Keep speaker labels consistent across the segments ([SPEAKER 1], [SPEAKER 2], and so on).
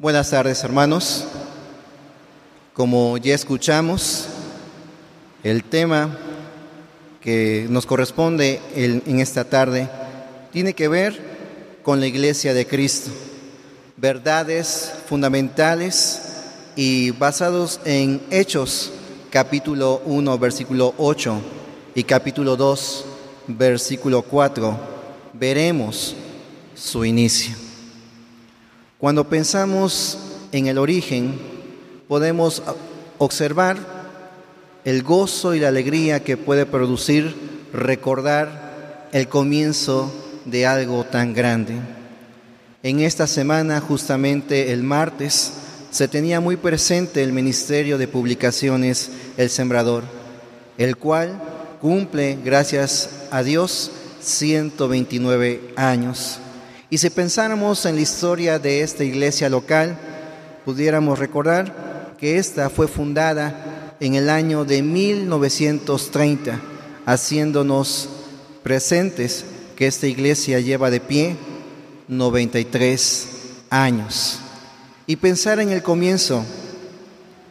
[SPEAKER 1] Buenas tardes, hermanos. Como ya escuchamos, el tema que nos corresponde en esta tarde tiene que ver con la iglesia de Cristo. Verdades fundamentales y basados en Hechos capítulo 1 versículo 8 y capítulo 2 versículo 4 veremos su inicio. Cuando pensamos en el origen, podemos observar el gozo y la alegría que puede producir recordar el comienzo de algo tan grande. En esta semana, justamente el martes, se tenía muy presente el Ministerio de Publicaciones El Sembrador, el cual cumple, gracias a Dios, 129 años. Y si pensáramos en la historia de esta iglesia local, pudiéramos recordar que esta fue fundada en el año de 1930, haciéndonos presentes que esta iglesia lleva de pie 93 años. Y pensar en el comienzo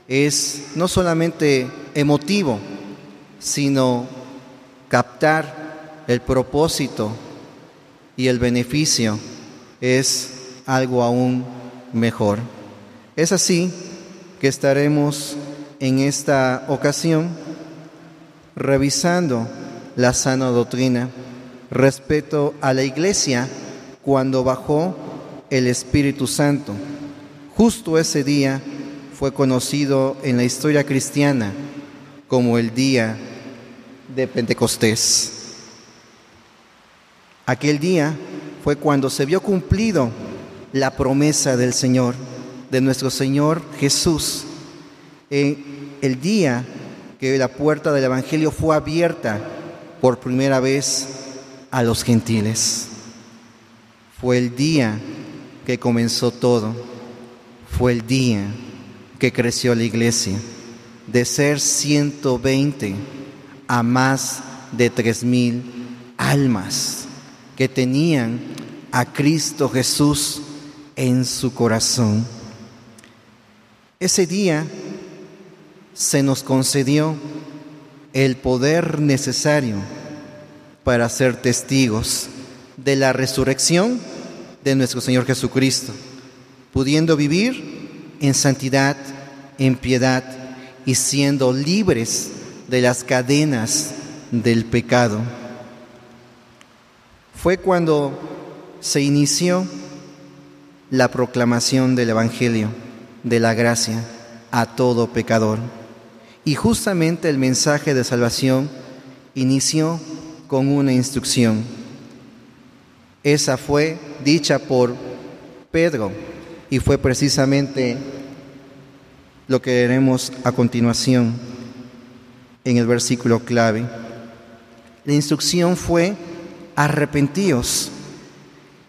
[SPEAKER 1] es no solamente emotivo, sino captar el propósito y el beneficio es algo aún mejor. Es así que estaremos en esta ocasión revisando la sana doctrina respecto a la iglesia cuando bajó el Espíritu Santo. Justo ese día fue conocido en la historia cristiana como el día de Pentecostés. Aquel día fue cuando se vio cumplido la promesa del Señor, de nuestro Señor Jesús. En el día que la puerta del Evangelio fue abierta por primera vez a los gentiles. Fue el día que comenzó todo. Fue el día que creció la iglesia. De ser 120 a más de tres mil almas que tenían a Cristo Jesús en su corazón. Ese día se nos concedió el poder necesario para ser testigos de la resurrección de nuestro Señor Jesucristo, pudiendo vivir en santidad, en piedad y siendo libres de las cadenas del pecado fue cuando se inició la proclamación del Evangelio, de la gracia a todo pecador. Y justamente el mensaje de salvación inició con una instrucción. Esa fue dicha por Pedro y fue precisamente lo que veremos a continuación en el versículo clave. La instrucción fue arrepentíos.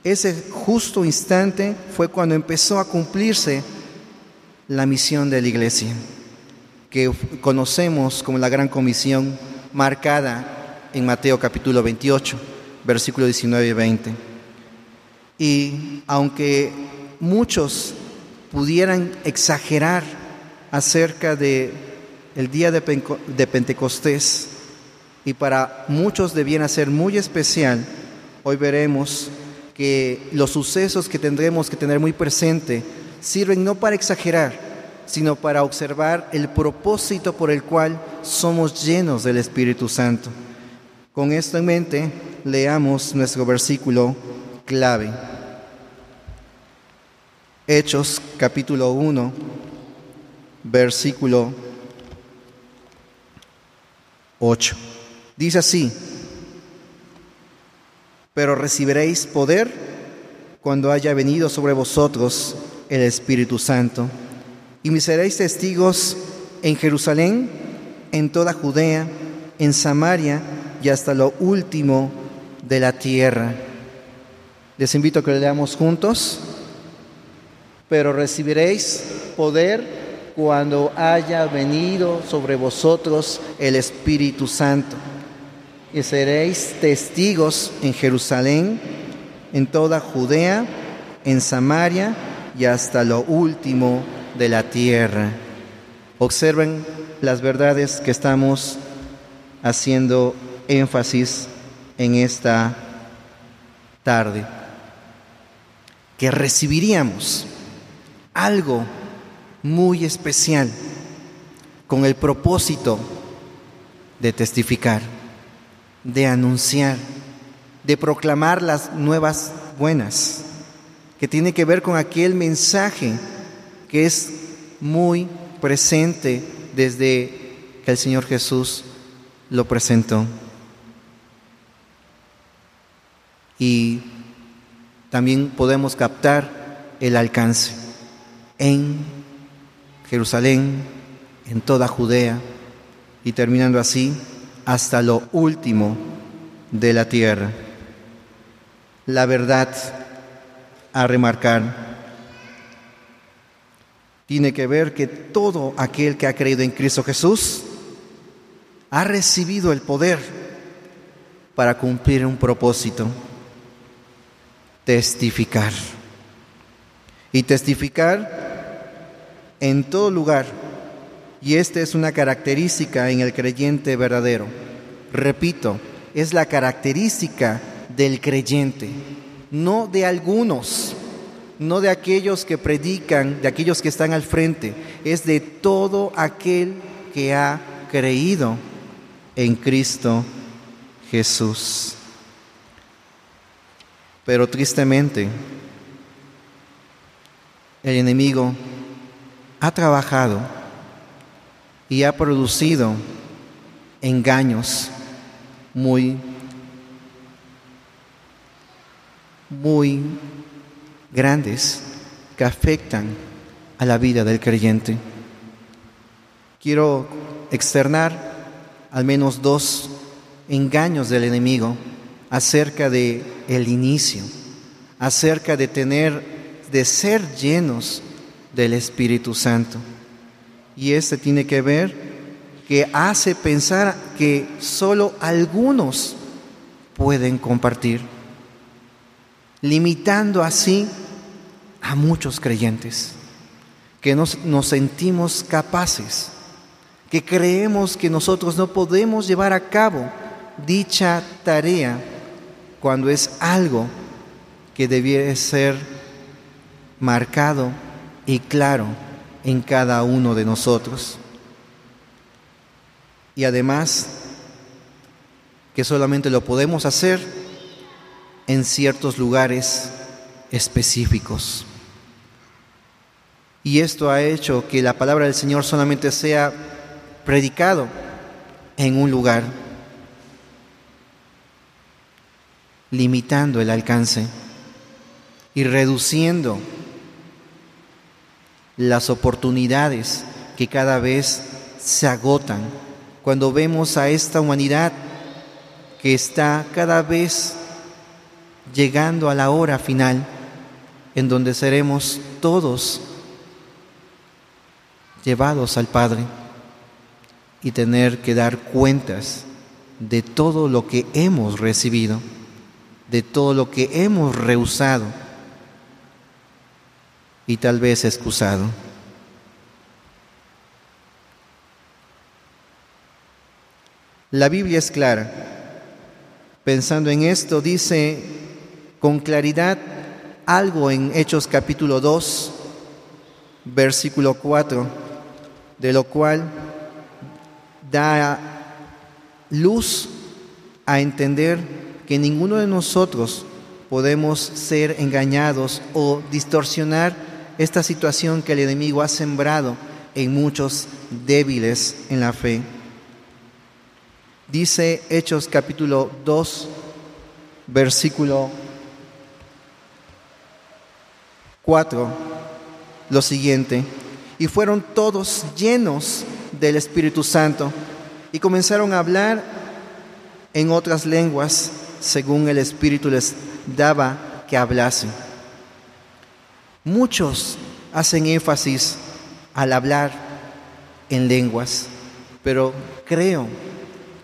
[SPEAKER 1] Ese justo instante fue cuando empezó a cumplirse la misión de la iglesia, que conocemos como la gran comisión marcada en Mateo capítulo 28, versículo 19 y 20. Y aunque muchos pudieran exagerar acerca de el día de Pentecostés, y para muchos debiera ser muy especial, hoy veremos que los sucesos que tendremos que tener muy presente sirven no para exagerar, sino para observar el propósito por el cual somos llenos del Espíritu Santo. Con esto en mente, leamos nuestro versículo clave. Hechos capítulo 1, versículo 8. Dice así, pero recibiréis poder cuando haya venido sobre vosotros el Espíritu Santo, y me seréis testigos en Jerusalén, en toda Judea, en Samaria y hasta lo último de la tierra. Les invito a que leamos juntos. Pero recibiréis poder cuando haya venido sobre vosotros el Espíritu Santo y seréis testigos en Jerusalén, en toda Judea, en Samaria y hasta lo último de la tierra. Observen las verdades que estamos haciendo énfasis en esta tarde. Que recibiríamos algo muy especial con el propósito de testificar, de anunciar, de proclamar las nuevas buenas, que tiene que ver con aquel mensaje que es muy presente desde que el Señor Jesús lo presentó. Y también podemos captar el alcance en Jerusalén, en toda Judea y terminando así hasta lo último de la tierra. La verdad a remarcar tiene que ver que todo aquel que ha creído en Cristo Jesús ha recibido el poder para cumplir un propósito, testificar. Y testificar en todo lugar. Y esta es una característica en el creyente verdadero. Repito, es la característica del creyente, no de algunos no de aquellos que predican, de aquellos que están al frente, es de todo aquel que ha creído en Cristo Jesús. Pero tristemente, el enemigo ha trabajado y ha producido engaños muy, muy grandes que afectan a la vida del creyente. Quiero externar al menos dos engaños del enemigo acerca de el inicio, acerca de tener de ser llenos del Espíritu Santo. Y este tiene que ver que hace pensar que solo algunos pueden compartir limitando así a muchos creyentes, que nos, nos, sentimos capaces, que creemos que nosotros no podemos llevar a cabo dicha tarea cuando es algo que debiera ser marcado y claro en cada uno de nosotros. Y además que solamente lo podemos hacer en ciertos lugares específicos. Y esto ha hecho que la palabra del Señor solamente sea predicado en un lugar, limitando el alcance y reduciendo las oportunidades que cada vez se agotan. Cuando vemos a esta humanidad que está cada vez llegando a la hora final en donde seremos todos llevados al Padre y tener que dar cuentas de todo lo que hemos recibido, de todo lo que hemos rehusado y tal vez excusado. La Biblia es clara. Pensando en esto, dice con claridad algo en Hechos capítulo 2, versículo 4, de lo cual da luz a entender que ninguno de nosotros podemos ser engañados o distorsionar esta situación que el enemigo ha sembrado en muchos débiles en la fe. Dice Hechos capítulo 2, versículo 4, lo siguiente, y fueron todos llenos del Espíritu Santo y comenzaron a hablar en otras lenguas según el Espíritu les daba que hablasen. Muchos hacen énfasis al hablar en lenguas, pero creo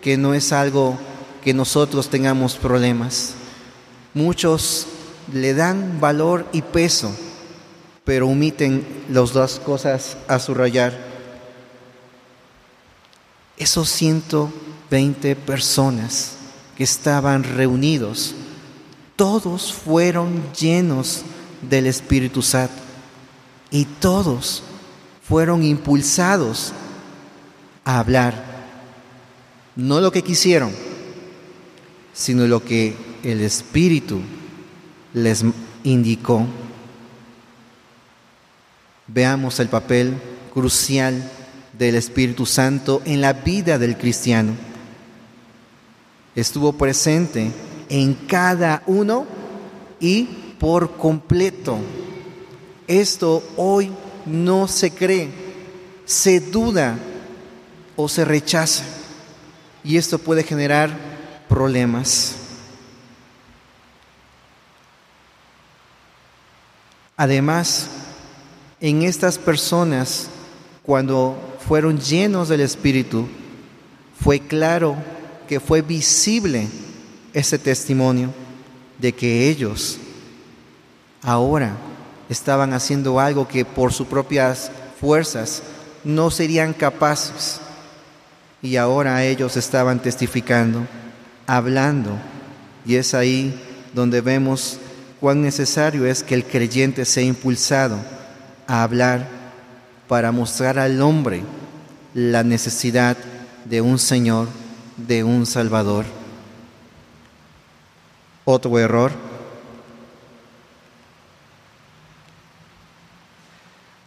[SPEAKER 1] que no es algo que nosotros tengamos problemas. Muchos le dan valor y peso pero omiten las dos cosas a subrayar. Esos 120 personas que estaban reunidos, todos fueron llenos del Espíritu Santo y todos fueron impulsados a hablar, no lo que quisieron, sino lo que el Espíritu les indicó. Veamos el papel crucial del Espíritu Santo en la vida del cristiano. Estuvo presente en cada uno y por completo. Esto hoy no se cree, se duda o se rechaza. Y esto puede generar problemas. Además, en estas personas, cuando fueron llenos del Espíritu, fue claro que fue visible ese testimonio de que ellos ahora estaban haciendo algo que por sus propias fuerzas no serían capaces. Y ahora ellos estaban testificando, hablando. Y es ahí donde vemos cuán necesario es que el creyente sea impulsado a hablar para mostrar al hombre la necesidad de un Señor, de un Salvador. Otro error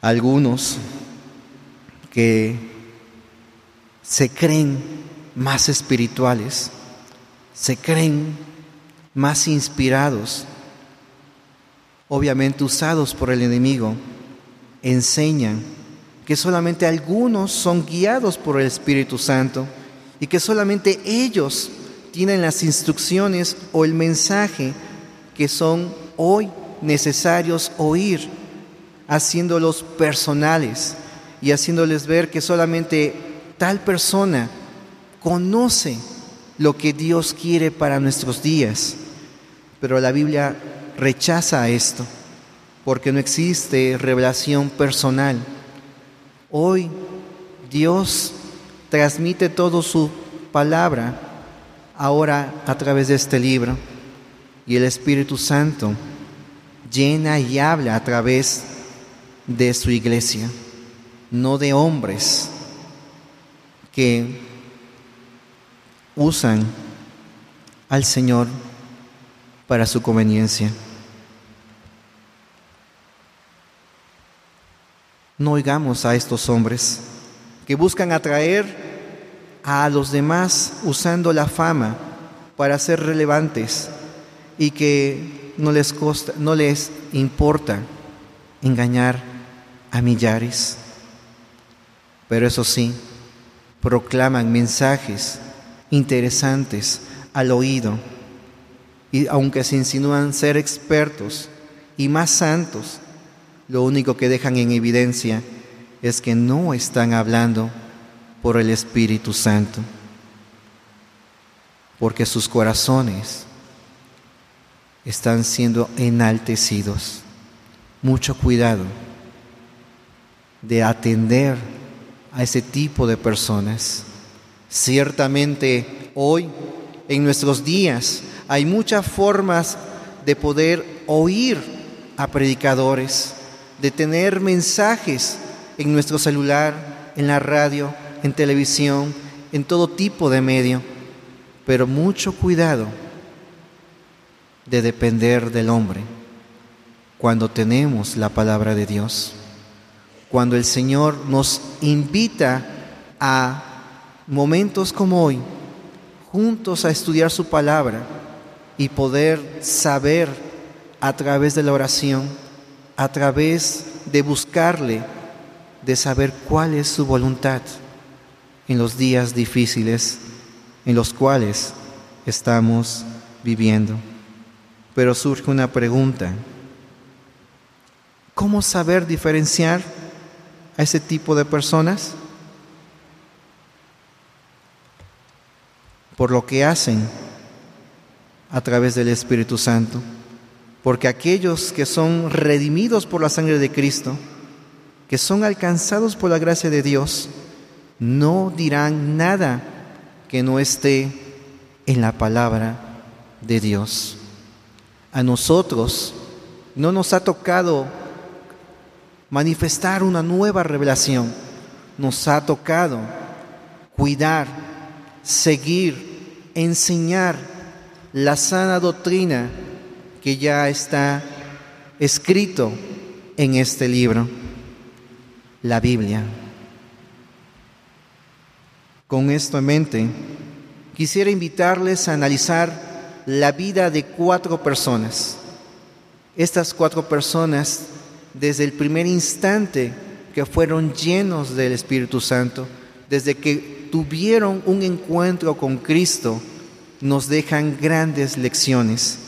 [SPEAKER 1] algunos que se creen más espirituales, se creen más inspirados, obviamente usados por el enemigo, enseñan que solamente algunos son guiados por el Espíritu Santo y que solamente ellos tienen las instrucciones o el mensaje que son hoy necesarios oír haciéndolos personales y haciéndoles ver que solamente tal persona conoce lo que Dios quiere para nuestros días. Pero la Biblia rechaza esto, porque no existe revelación personal. Hoy Dios transmite toda su palabra ahora a través de este libro y el Espíritu Santo llena y habla a través de su iglesia, no de hombres que usan al Señor para su conveniencia. No oigamos a estos hombres que buscan atraer a los demás usando la fama para ser relevantes y que no les, costa, no les importa engañar a millares. Pero eso sí, proclaman mensajes interesantes al oído y aunque se insinúan ser expertos y más santos, lo único que dejan en evidencia es que no están hablando por el Espíritu Santo, porque sus corazones están siendo enaltecidos. Mucho cuidado de atender a ese tipo de personas. Ciertamente hoy, en nuestros días, hay muchas formas de poder oír a predicadores, de tener mensajes en nuestro celular, en la radio, en televisión, en todo tipo de medio, pero mucho cuidado de depender del hombre cuando tenemos la palabra de Dios cuando el Señor nos invita a momentos como hoy, juntos a estudiar su palabra y poder saber a través de la oración, a través de buscarle, de saber cuál es su voluntad en los días difíciles en los cuales estamos viviendo. Pero surge una pregunta. ¿Cómo saber diferenciar a ese tipo de personas por lo que hacen a través del Espíritu Santo. porque aquellos que son redimidos por la sangre de Cristo, que son alcanzados por la gracia de Dios, no dirán nada que no esté en la palabra de Dios. A nosotros no nos ha tocado manifestar una nueva revelación, nos ha tocado cuidar, seguir, enseñar la sana doctrina que ya está escrito en este libro, la Biblia. Con esto en mente, quisiera invitarles a analizar la vida de cuatro personas. Estas cuatro personas, desde el primer instante que fueron llenos del Espíritu Santo, desde que tuvieron un encuentro con Cristo, nos dejan grandes lecciones.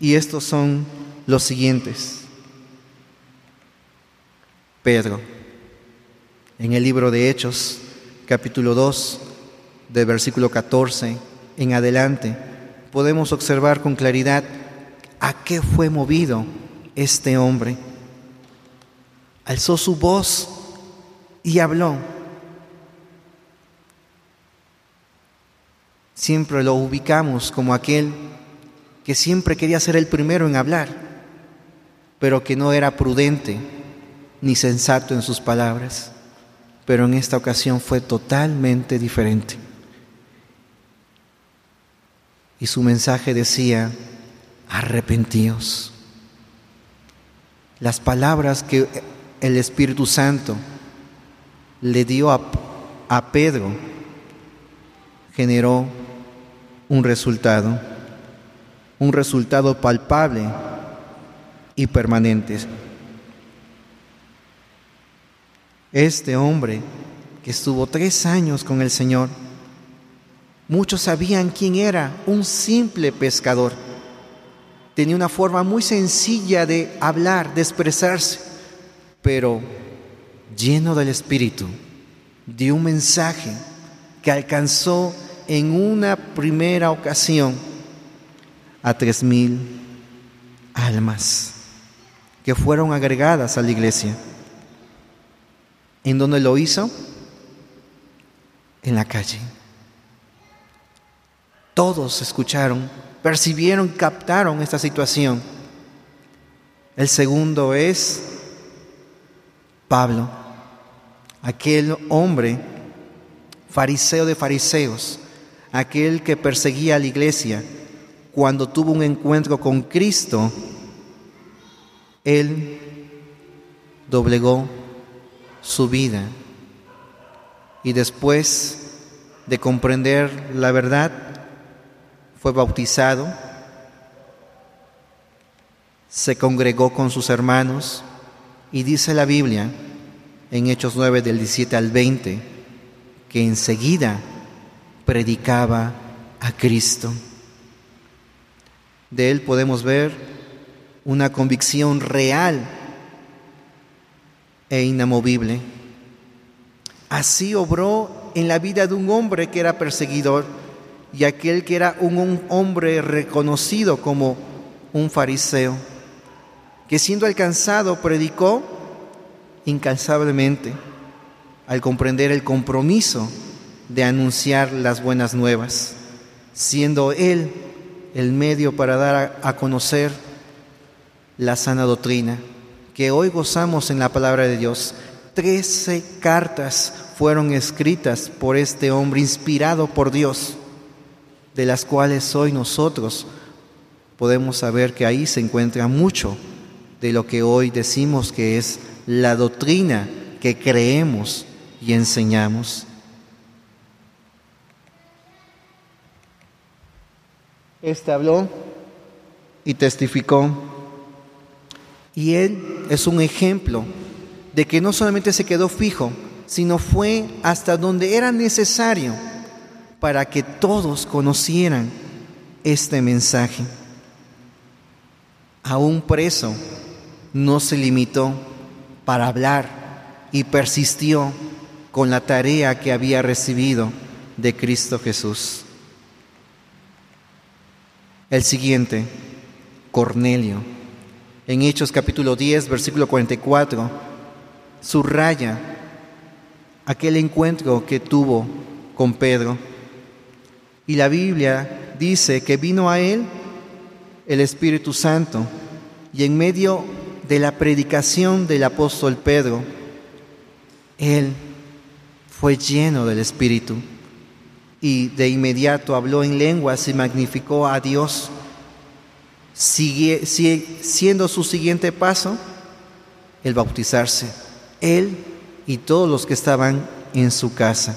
[SPEAKER 1] Y estos son los siguientes. Pedro, en el libro de Hechos, capítulo 2, del versículo 14 en adelante, podemos observar con claridad a qué fue movido este hombre. Alzó su voz y habló. Siempre lo ubicamos como aquel que siempre quería ser el primero en hablar, pero que no era prudente ni sensato en sus palabras. Pero en esta ocasión fue totalmente diferente. Y su mensaje decía, arrepentíos. Las palabras que el Espíritu Santo le dio a, Pedro generó un resultado un resultado palpable y permanente. Este hombre que estuvo tres años con el Señor, muchos sabían quién era, un simple pescador. Tenía una forma muy sencilla de hablar, de expresarse, pero lleno del Espíritu, dio un mensaje que alcanzó en una primera ocasión a tres mil almas que fueron agregadas a la iglesia. ¿En dónde lo hizo? En la calle. Todos escucharon, percibieron, captaron esta situación. El segundo es Pablo, aquel hombre fariseo de fariseos, aquel que perseguía a la iglesia, cuando tuvo un encuentro con Cristo, Él doblegó su vida. Y después de comprender la verdad, fue bautizado, se congregó con sus hermanos y dice la Biblia en Hechos 9 del 17 al 20 que enseguida predicaba a Cristo. De él podemos ver una convicción real e inamovible. Así obró en la vida de un hombre que era perseguidor y aquel que era un, hombre reconocido como un fariseo, que siendo alcanzado predicó incansablemente al comprender el compromiso de anunciar las buenas nuevas, siendo él el medio para dar a, conocer la sana doctrina que hoy gozamos en la palabra de Dios. Trece cartas fueron escritas por este hombre inspirado por Dios, de las cuales hoy nosotros podemos saber que ahí se encuentra mucho de lo que hoy decimos que es la doctrina que creemos y enseñamos. Este habló y testificó. Y él es un ejemplo de que no solamente se quedó fijo, sino fue hasta donde era necesario para que todos conocieran este mensaje. Aún preso, no se limitó para hablar y persistió con la tarea que había recibido de Cristo Jesús. El siguiente, Cornelio. en Hechos capítulo 10, versículo 44, subraya aquel encuentro que tuvo con Pedro. Y la Biblia dice que vino a él el Espíritu Santo y en medio de la predicación del apóstol Pedro, él fue lleno del Espíritu y de inmediato habló en lenguas y magnificó a Dios, siendo su siguiente paso el bautizarse, él y todos los que estaban en su casa.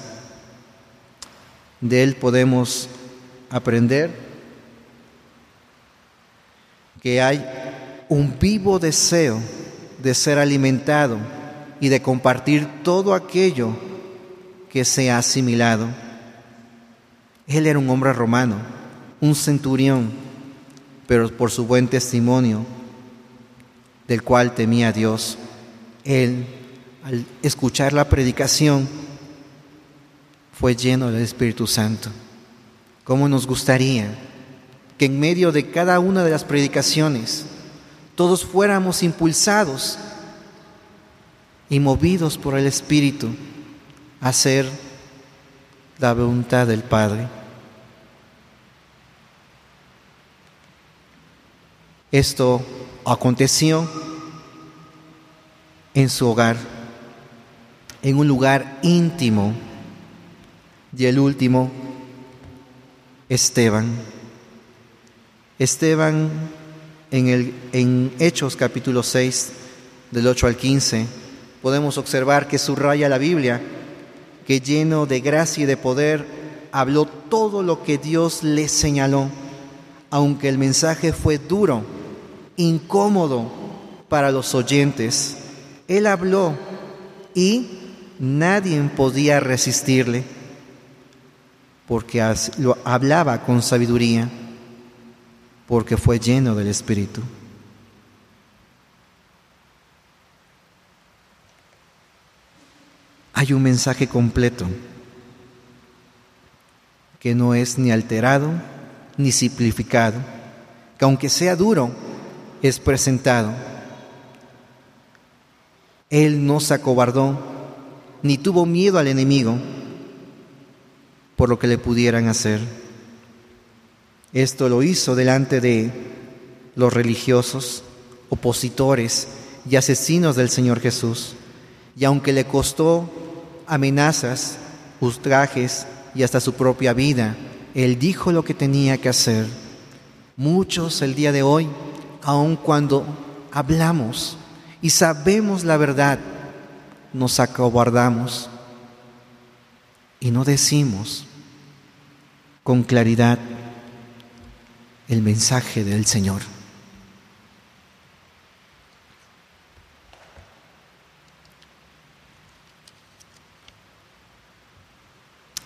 [SPEAKER 1] De él podemos aprender que hay un vivo deseo de ser alimentado y de compartir todo aquello que se ha asimilado. Él era un hombre romano, un centurión, pero por su buen testimonio, del cual temía a Dios, él, al escuchar la predicación, fue lleno del Espíritu Santo. ¿Cómo nos gustaría que en medio de cada una de las predicaciones todos fuéramos impulsados y movidos por el Espíritu a hacer la voluntad del Padre. Esto aconteció en su hogar, en un lugar íntimo, y el último, Esteban. Esteban en, el, en Hechos capítulo 6, del 8 al 15, podemos observar que subraya la Biblia que lleno de gracia y de poder habló todo lo que Dios le señaló, aunque el mensaje fue duro, incómodo para los oyentes. Él habló y nadie podía resistirle, porque lo hablaba con sabiduría, porque fue lleno del Espíritu. hay un mensaje completo que no es ni alterado ni simplificado, que aunque sea duro, es presentado. Él no se acobardó ni tuvo miedo al enemigo por lo que le pudieran hacer. Esto lo hizo delante de los religiosos, opositores y asesinos del Señor Jesús. Y aunque le costó amenazas, ultrajes y hasta su propia vida. Él dijo lo que tenía que hacer. Muchos el día de hoy, aun cuando hablamos y sabemos la verdad, nos acobardamos y no decimos con claridad el mensaje del Señor.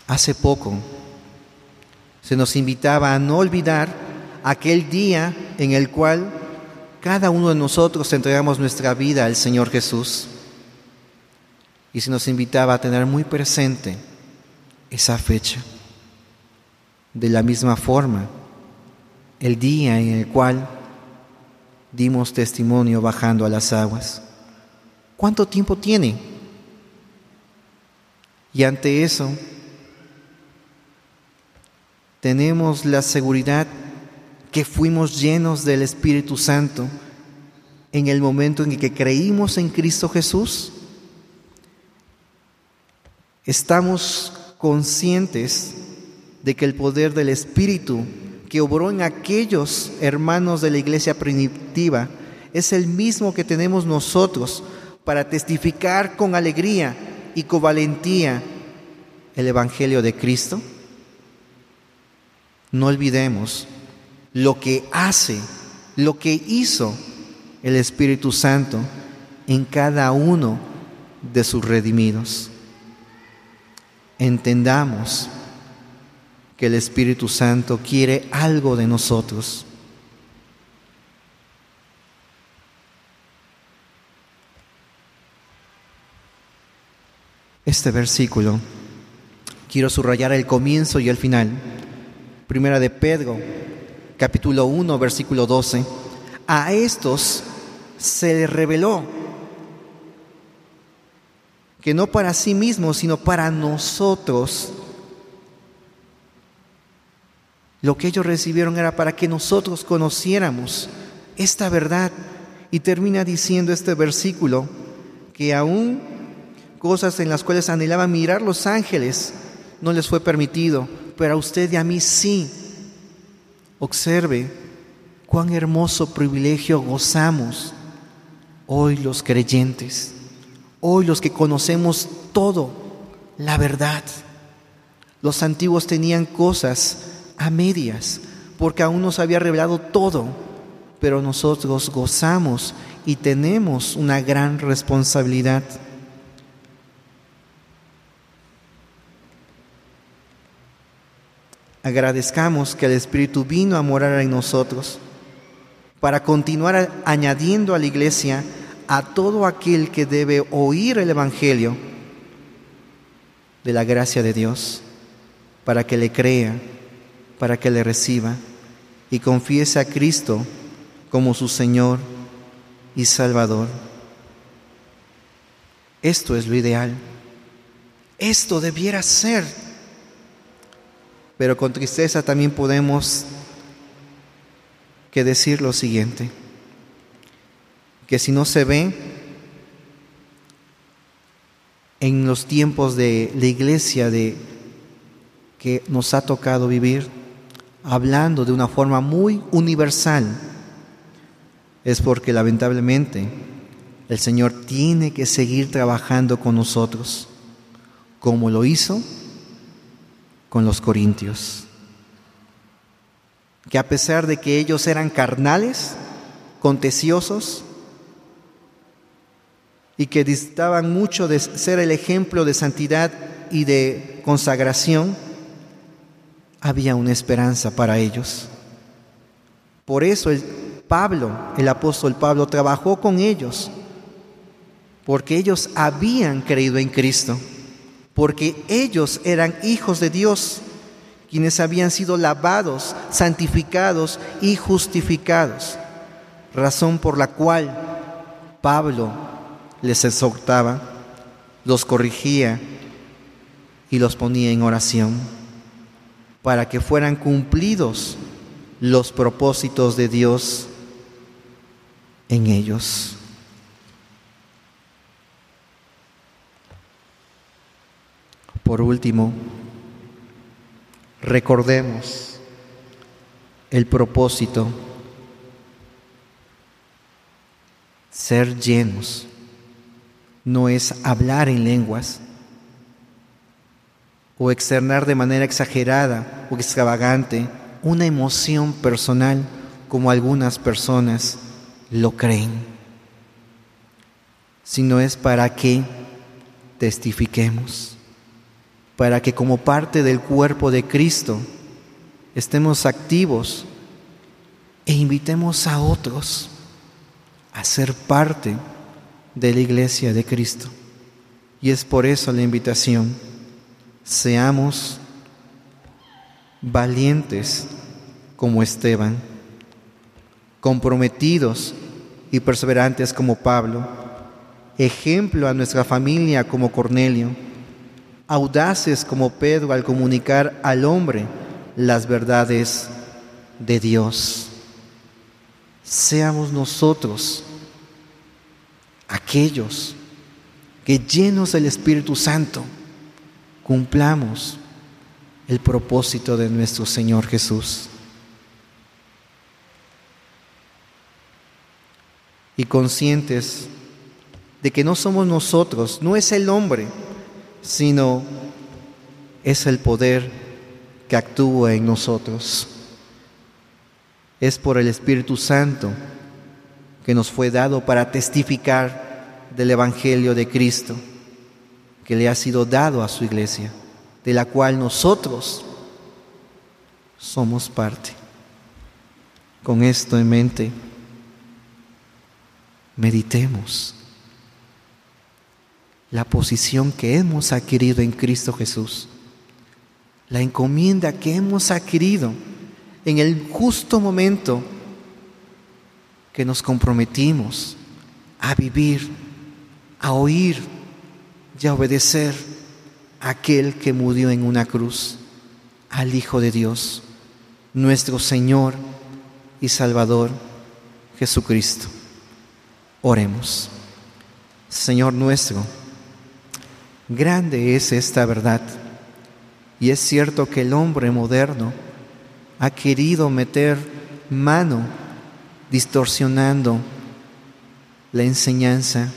[SPEAKER 1] Hace poco se nos invitaba a no olvidar aquel día en el cual cada uno de nosotros entregamos nuestra vida al Señor Jesús. Y se nos invitaba a tener muy presente esa fecha. De la misma forma, el día en el cual dimos testimonio bajando a las aguas. ¿Cuánto tiempo tiene? Y ante eso, tenemos la seguridad que fuimos llenos del Espíritu Santo en el momento en que creímos en Cristo Jesús. Estamos conscientes de que el poder del Espíritu que obró en aquellos hermanos de la iglesia primitiva es el mismo que tenemos nosotros para testificar con alegría y con valentía el Evangelio de Cristo. No olvidemos lo que hace, lo que hizo el Espíritu Santo en cada uno de sus redimidos. Entendamos que el Espíritu Santo quiere algo de nosotros. Este versículo, quiero subrayar el comienzo y el final Primera de Pedro, capítulo 1, versículo 12. A estos se le reveló que no para sí mismo, sino para nosotros, lo que ellos recibieron era para que nosotros conociéramos esta verdad. Y termina diciendo este versículo que aún cosas en las cuales anhelaban mirar los ángeles no les fue permitido, pero a usted y a mí sí. Observe cuán hermoso privilegio gozamos hoy los creyentes, hoy los que conocemos todo, la verdad. Los antiguos tenían cosas a medias, porque aún nos había revelado todo, pero nosotros gozamos y tenemos una gran responsabilidad. Agradezcamos que el Espíritu vino a morar en nosotros para continuar añadiendo a la iglesia a todo aquel que debe oír el Evangelio de la gracia de Dios, para que le crea, para que le reciba y confiese a Cristo como su Señor y Salvador. Esto es lo ideal. Esto debiera ser. Pero con tristeza también podemos que decir lo siguiente, que si no se ve en los tiempos de la iglesia de que nos ha tocado vivir, hablando de una forma muy universal, es porque lamentablemente el Señor tiene que seguir trabajando con nosotros, como lo hizo con los corintios que a pesar de que ellos eran carnales, contenciosos, y que distaban mucho de ser el ejemplo de santidad y de consagración, había una esperanza para ellos. Por eso el Pablo, el apóstol Pablo, trabajó con ellos, porque ellos habían creído en Cristo, porque ellos eran hijos de Dios quienes habían sido lavados, santificados y justificados, razón por la cual Pablo les exhortaba, los corrigía y los ponía en oración para que fueran cumplidos los propósitos de Dios en ellos. Por último, recordemos el propósito, ser llenos, no es hablar en lenguas o externar de manera exagerada o extravagante una emoción personal como algunas personas lo creen, sino es para que testifiquemos para que como parte del cuerpo de Cristo estemos activos e invitemos a otros a ser parte de la iglesia de Cristo. Y es por eso la invitación, seamos valientes como Esteban, comprometidos y perseverantes como Pablo, ejemplo a nuestra familia como Cornelio, audaces como Pedro al comunicar al hombre las verdades de Dios. Seamos nosotros aquellos que llenos del Espíritu Santo cumplamos el propósito de nuestro Señor Jesús. Y conscientes de que no somos nosotros, no es el hombre, sino es el poder que actúa en nosotros. Es por el Espíritu Santo que nos fue dado para testificar del Evangelio de Cristo, que le ha sido dado a su iglesia, de la cual nosotros somos parte. Con esto en mente, meditemos la posición que hemos adquirido en Cristo Jesús, la encomienda que hemos adquirido en el justo momento que nos comprometimos a vivir, a oír y a obedecer a aquel que murió en una cruz, al Hijo de Dios, nuestro Señor y Salvador Jesucristo. Oremos. Señor nuestro, grande es esta verdad y es cierto que el hombre moderno ha querido meter mano distorsionando la enseñanza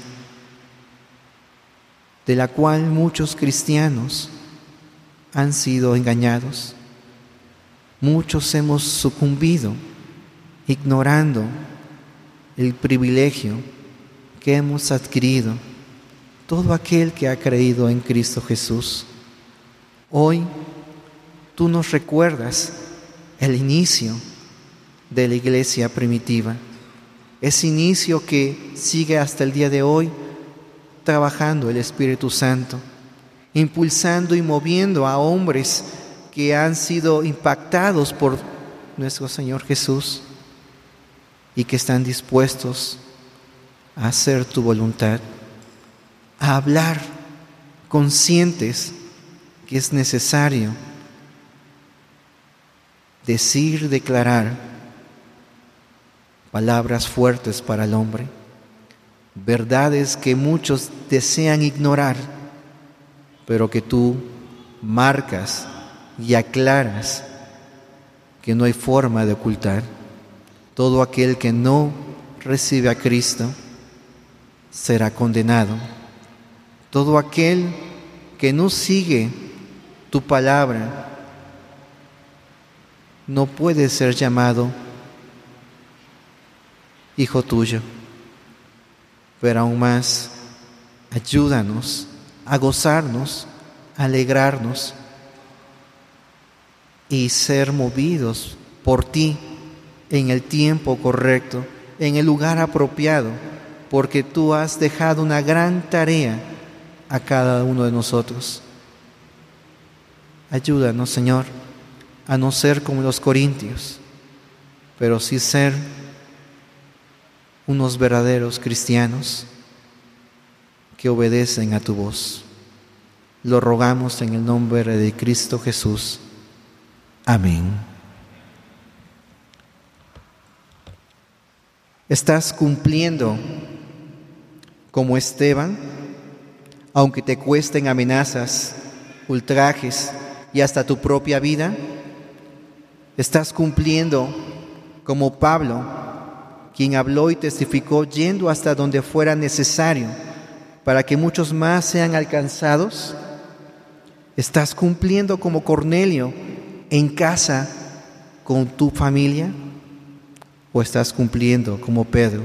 [SPEAKER 1] de la cual muchos cristianos han sido engañados. Muchos hemos sucumbido ignorando el privilegio que hemos adquirido todo aquel que ha creído en Cristo Jesús. Hoy tú nos recuerdas el inicio de la iglesia primitiva, ese inicio que sigue hasta el día de hoy trabajando el Espíritu Santo, impulsando y moviendo a hombres que han sido impactados por nuestro Señor Jesús y que están dispuestos a hacer tu voluntad, a hablar conscientes que es necesario decir, declarar palabras fuertes para el hombre, verdades que muchos desean ignorar, pero que tú marcas y aclaras que no hay forma de ocultar. Todo aquel que no recibe a Cristo será condenado. Todo aquel que no sigue tu palabra no puede ser llamado hijo tuyo. Pero aún más, ayúdanos a gozarnos, a alegrarnos y ser movidos por ti en el tiempo correcto, en el lugar apropiado, porque tú has dejado una gran tarea a cada uno de nosotros. Ayúdanos, Señor, a no ser como los corintios, pero sí ser unos verdaderos cristianos que obedecen a tu voz. Lo rogamos en el nombre de Cristo Jesús. Amén. ¿Estás cumpliendo como Esteban, aunque te cuesten amenazas, ultrajes y hasta tu propia vida? ¿Estás cumpliendo como Pablo, quien habló y testificó yendo hasta donde fuera necesario para que muchos más sean alcanzados? ¿Estás cumpliendo como Cornelio en casa con tu familia? ¿O estás cumpliendo como Pedro,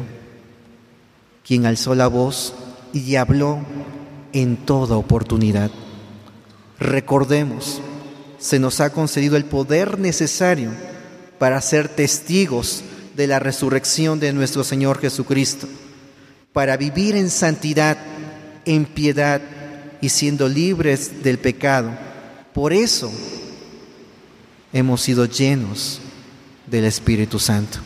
[SPEAKER 1] quien alzó la voz y habló en toda oportunidad? Recordemos, se nos ha concedido el poder necesario para ser testigos de la resurrección de nuestro Señor Jesucristo, para vivir en santidad, en piedad y siendo libres del pecado. Por eso hemos sido llenos del Espíritu Santo.